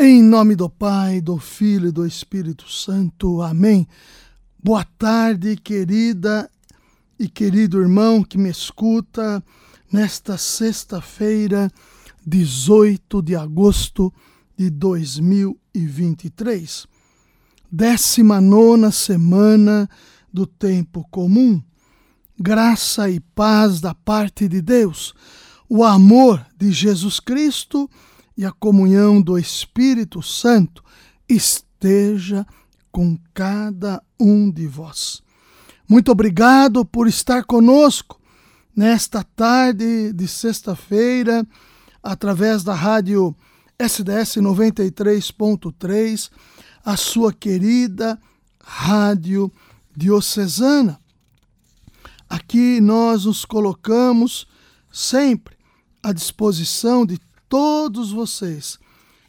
Em nome do Pai, do Filho e do Espírito Santo. Amém. Boa tarde, querida e querido irmão que me escuta nesta sexta-feira, 18 de agosto de 2023. Décima nona semana do tempo comum. Graça e paz da parte de Deus, o amor de Jesus Cristo e a comunhão do Espírito Santo esteja com cada um de vós. Muito obrigado por estar conosco nesta tarde de sexta-feira, através da rádio SDS 93.3, a sua querida rádio diocesana. Aqui nós nos colocamos sempre à disposição de todos vocês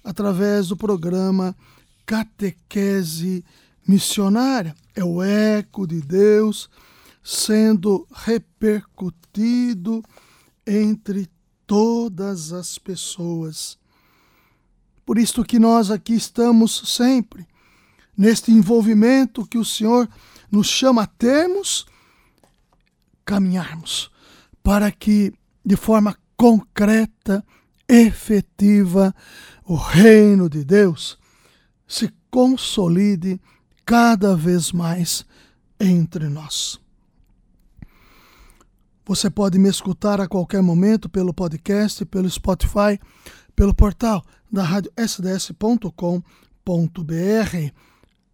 através do programa Catequese Missionária. É o eco de Deus sendo repercutido entre todas as pessoas. Por isso que nós aqui estamos sempre neste envolvimento que o Senhor nos chama a termos, caminharmos para que de forma concreta efetiva, o reino de Deus se consolide cada vez mais entre nós. Você pode me escutar a qualquer momento pelo podcast, pelo Spotify, pelo portal da rádio sds.com.br.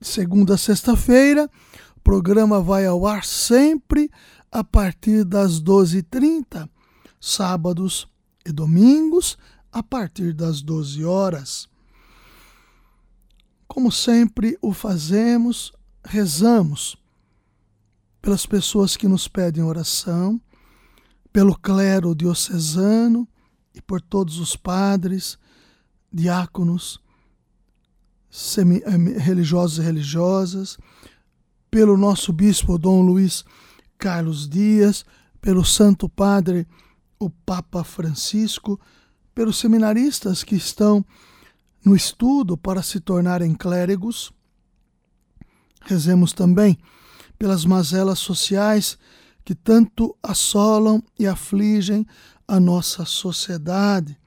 Segunda a sexta-feira, o programa vai ao ar sempre a partir das 12h30. Sábados e domingos, a partir das 12 horas. Como sempre o fazemos, rezamos pelas pessoas que nos pedem oração, pelo clero diocesano e por todos os padres, diáconos, eh, religiosos e religiosas, pelo nosso bispo Dom Luiz Carlos Dias, pelo Santo Padre o Papa Francisco, pelos seminaristas que estão no estudo para se tornarem clérigos. Rezemos também pelas mazelas sociais que tanto assolam e afligem a nossa sociedade.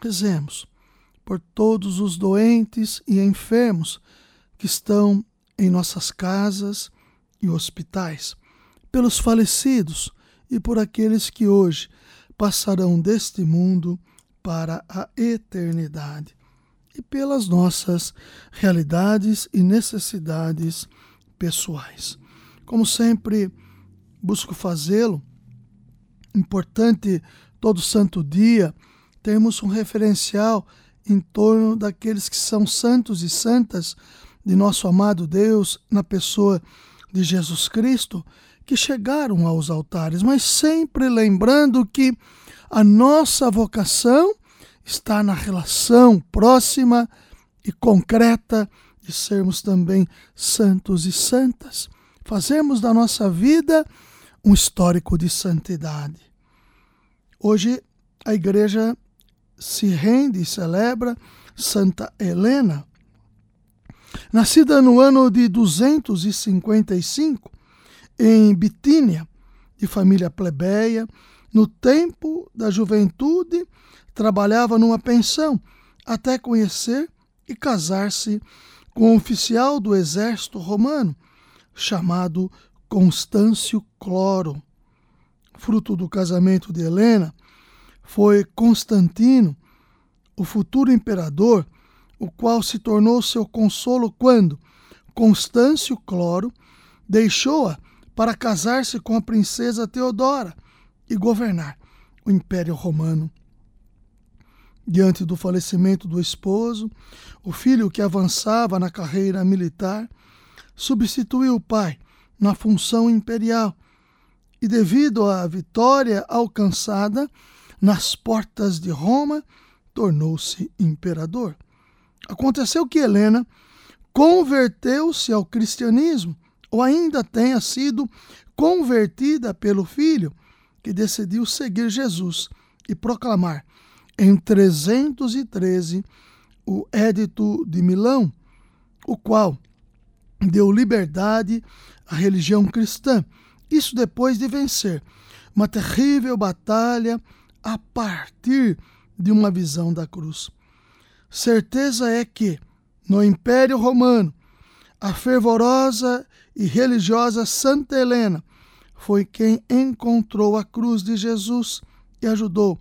Rezemos por todos os doentes e enfermos que estão em nossas casas e hospitais, pelos falecidos e por aqueles que hoje passarão deste mundo para a eternidade e pelas nossas realidades e necessidades pessoais. Como sempre, busco fazê-lo. Importante todo santo dia termos um referencial em torno daqueles que são santos e santas de nosso amado Deus na pessoa de Jesus Cristo que chegaram aos altares, mas sempre lembrando que a nossa vocação está na relação próxima e concreta de sermos também santos e santas. Fazemos da nossa vida um histórico de santidade. Hoje a igreja se rende e celebra Santa Helena. Nascida no ano de 255, em Bitínia, de família plebeia, no tempo da juventude, trabalhava numa pensão até conhecer e casar-se com um oficial do exército romano chamado Constâncio Cloro. Fruto do casamento de Helena foi Constantino, o futuro imperador, o qual se tornou seu consolo quando Constâncio Cloro deixou-a para casar-se com a princesa Teodora e governar o Império Romano. Diante do falecimento do esposo, o filho que avançava na carreira militar substituiu o pai na função imperial e, devido à vitória alcançada nas portas de Roma, tornou-se imperador. Aconteceu que Helena converteu-se ao cristianismo ou ainda tenha sido convertida pelo filho que decidiu seguir Jesus e proclamar em 313 o Édito de Milão, o qual deu liberdade à religião cristã. Isso depois de vencer uma terrível batalha a partir de uma visão da cruz. Certeza é que, no Império Romano, a fervorosa e religiosa Santa Helena foi quem encontrou a cruz de Jesus e ajudou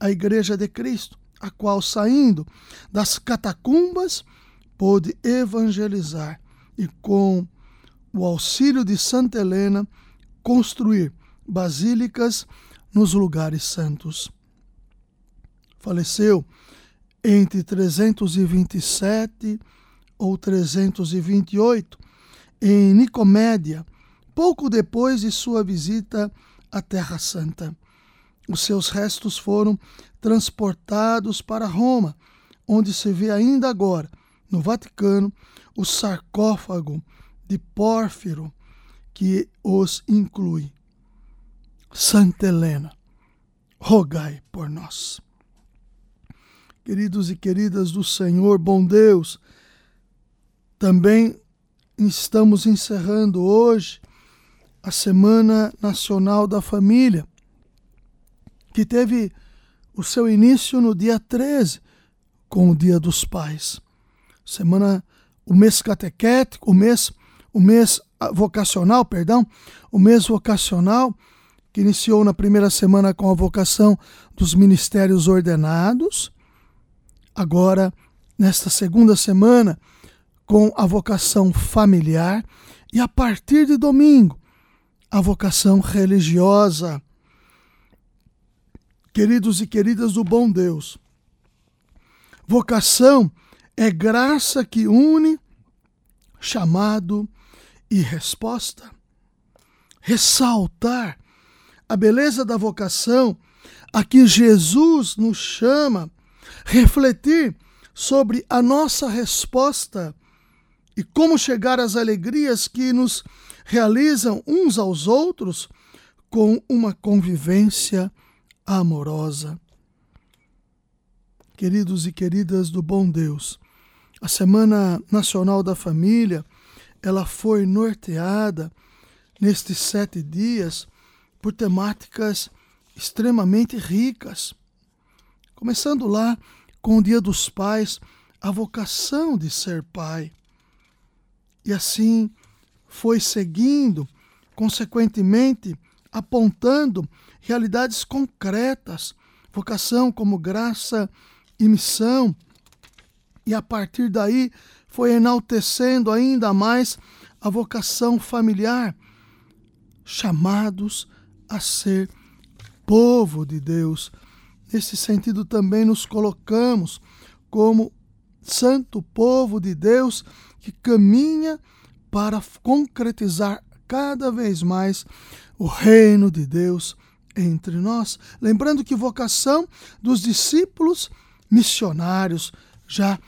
a Igreja de Cristo, a qual, saindo das catacumbas, pôde evangelizar e, com o auxílio de Santa Helena, construir basílicas nos lugares santos. Faleceu entre 327 ou 328 em Nicomédia, pouco depois de sua visita à Terra Santa. Os seus restos foram transportados para Roma, onde se vê ainda agora, no Vaticano, o sarcófago de Pórfiro que os inclui. Santa Helena, rogai por nós. Queridos e queridas do Senhor, bom Deus, também estamos encerrando hoje a Semana Nacional da Família, que teve o seu início no dia 13, com o Dia dos Pais. Semana, o mês catequético, o mês, o mês vocacional, perdão, o mês vocacional que iniciou na primeira semana com a vocação dos ministérios ordenados, agora, nesta segunda semana, com a vocação familiar e a partir de domingo, a vocação religiosa. Queridos e queridas do bom Deus, vocação é graça que une chamado e resposta. Ressaltar a beleza da vocação a que Jesus nos chama, refletir sobre a nossa resposta e como chegar às alegrias que nos realizam uns aos outros com uma convivência amorosa. Queridos e queridas do bom Deus, a Semana Nacional da Família, ela foi norteada nestes sete dias por temáticas extremamente ricas. Começando lá com o Dia dos Pais, a vocação de ser pai. E assim foi seguindo, consequentemente, apontando realidades concretas, vocação como graça e missão. E a partir daí foi enaltecendo ainda mais a vocação familiar, chamados a ser povo de Deus. Nesse sentido, também nos colocamos como santo povo de Deus que caminha para concretizar cada vez mais o reino de Deus entre nós. Lembrando que vocação dos discípulos missionários, já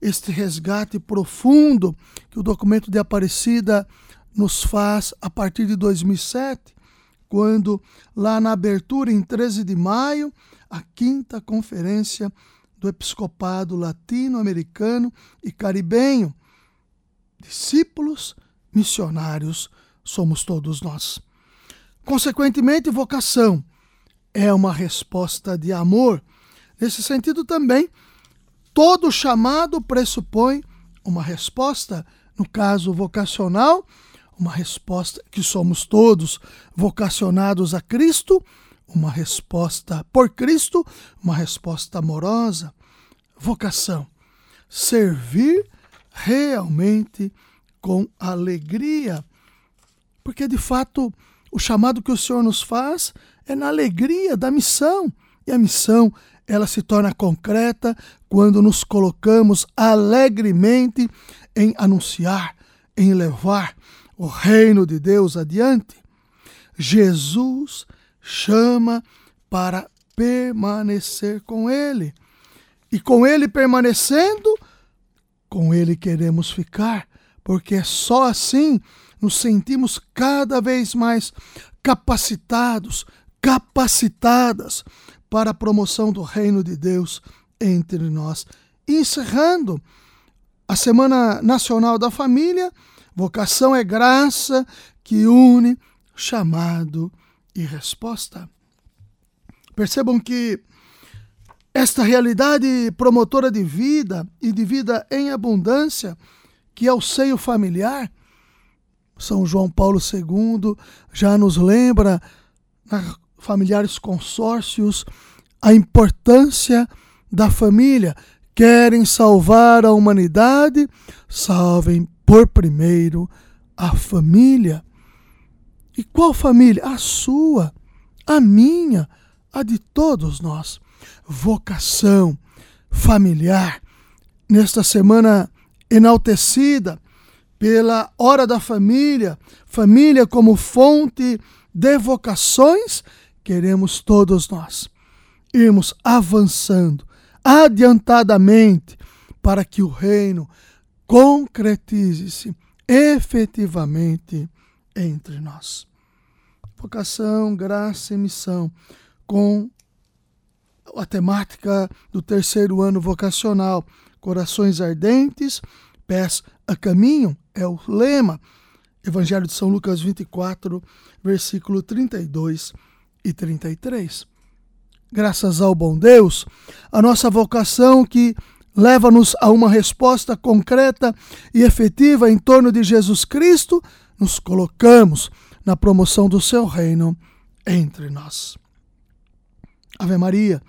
este resgate profundo que o documento de Aparecida nos faz a partir de 2007, quando, lá na abertura, em 13 de maio, a quinta conferência do Episcopado Latino-Americano e Caribenho, discípulos missionários somos todos nós. Consequentemente, vocação é uma resposta de amor. Nesse sentido, também, todo chamado pressupõe uma resposta, no caso vocacional, uma resposta que somos todos vocacionados a Cristo, uma resposta por Cristo, uma resposta amorosa. Vocação, servir realmente com alegria. Porque de fato, o chamado que o Senhor nos faz é na alegria da missão. E a missão, ela se torna concreta quando nos colocamos alegremente em anunciar, em levar o reino de Deus adiante, Jesus chama para permanecer com Ele. E com Ele permanecendo, com Ele queremos ficar, porque é só assim nos sentimos cada vez mais capacitados, capacitadas para a promoção do reino de Deus entre nós. encerrando a Semana Nacional da Família, vocação é graça que une chamado e resposta. Percebam que esta realidade promotora de vida e de vida em abundância, que é o seio familiar, São João Paulo II já nos lembra, na familiares consórcios, a importância da família. Querem salvar a humanidade? Salvem por primeiro a família. E qual família? A sua, a minha, a de todos nós. Vocação familiar. Nesta semana enaltecida pela hora da família, família como fonte de vocações, queremos todos nós irmos avançando adiantadamente para que o reino concretize-se efetivamente entre nós. Vocação, graça e missão, com a temática do terceiro ano vocacional, corações ardentes, pés a caminho, é o lema. Evangelho de São Lucas 24, versículo 32 e 33. Graças ao bom Deus, a nossa vocação que leva-nos a uma resposta concreta e efetiva em torno de Jesus Cristo, nos colocamos na promoção do seu reino entre nós. Ave Maria,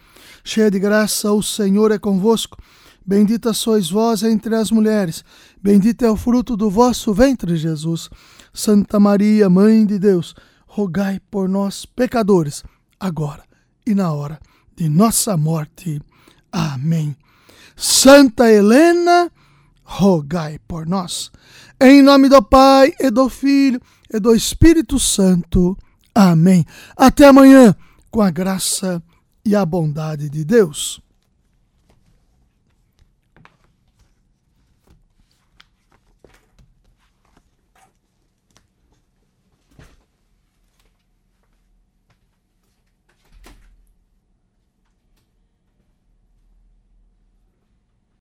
cheia de graça, o Senhor é convosco. Bendita sois vós entre as mulheres, bendito é o fruto do vosso ventre, Jesus. Santa Maria, Mãe de Deus, rogai por nós, pecadores, agora e na hora de nossa morte. Amém. Santa Helena, rogai por nós. Em nome do Pai, e do Filho, e do Espírito Santo. Amém. Até amanhã, com a graça e a bondade de Deus.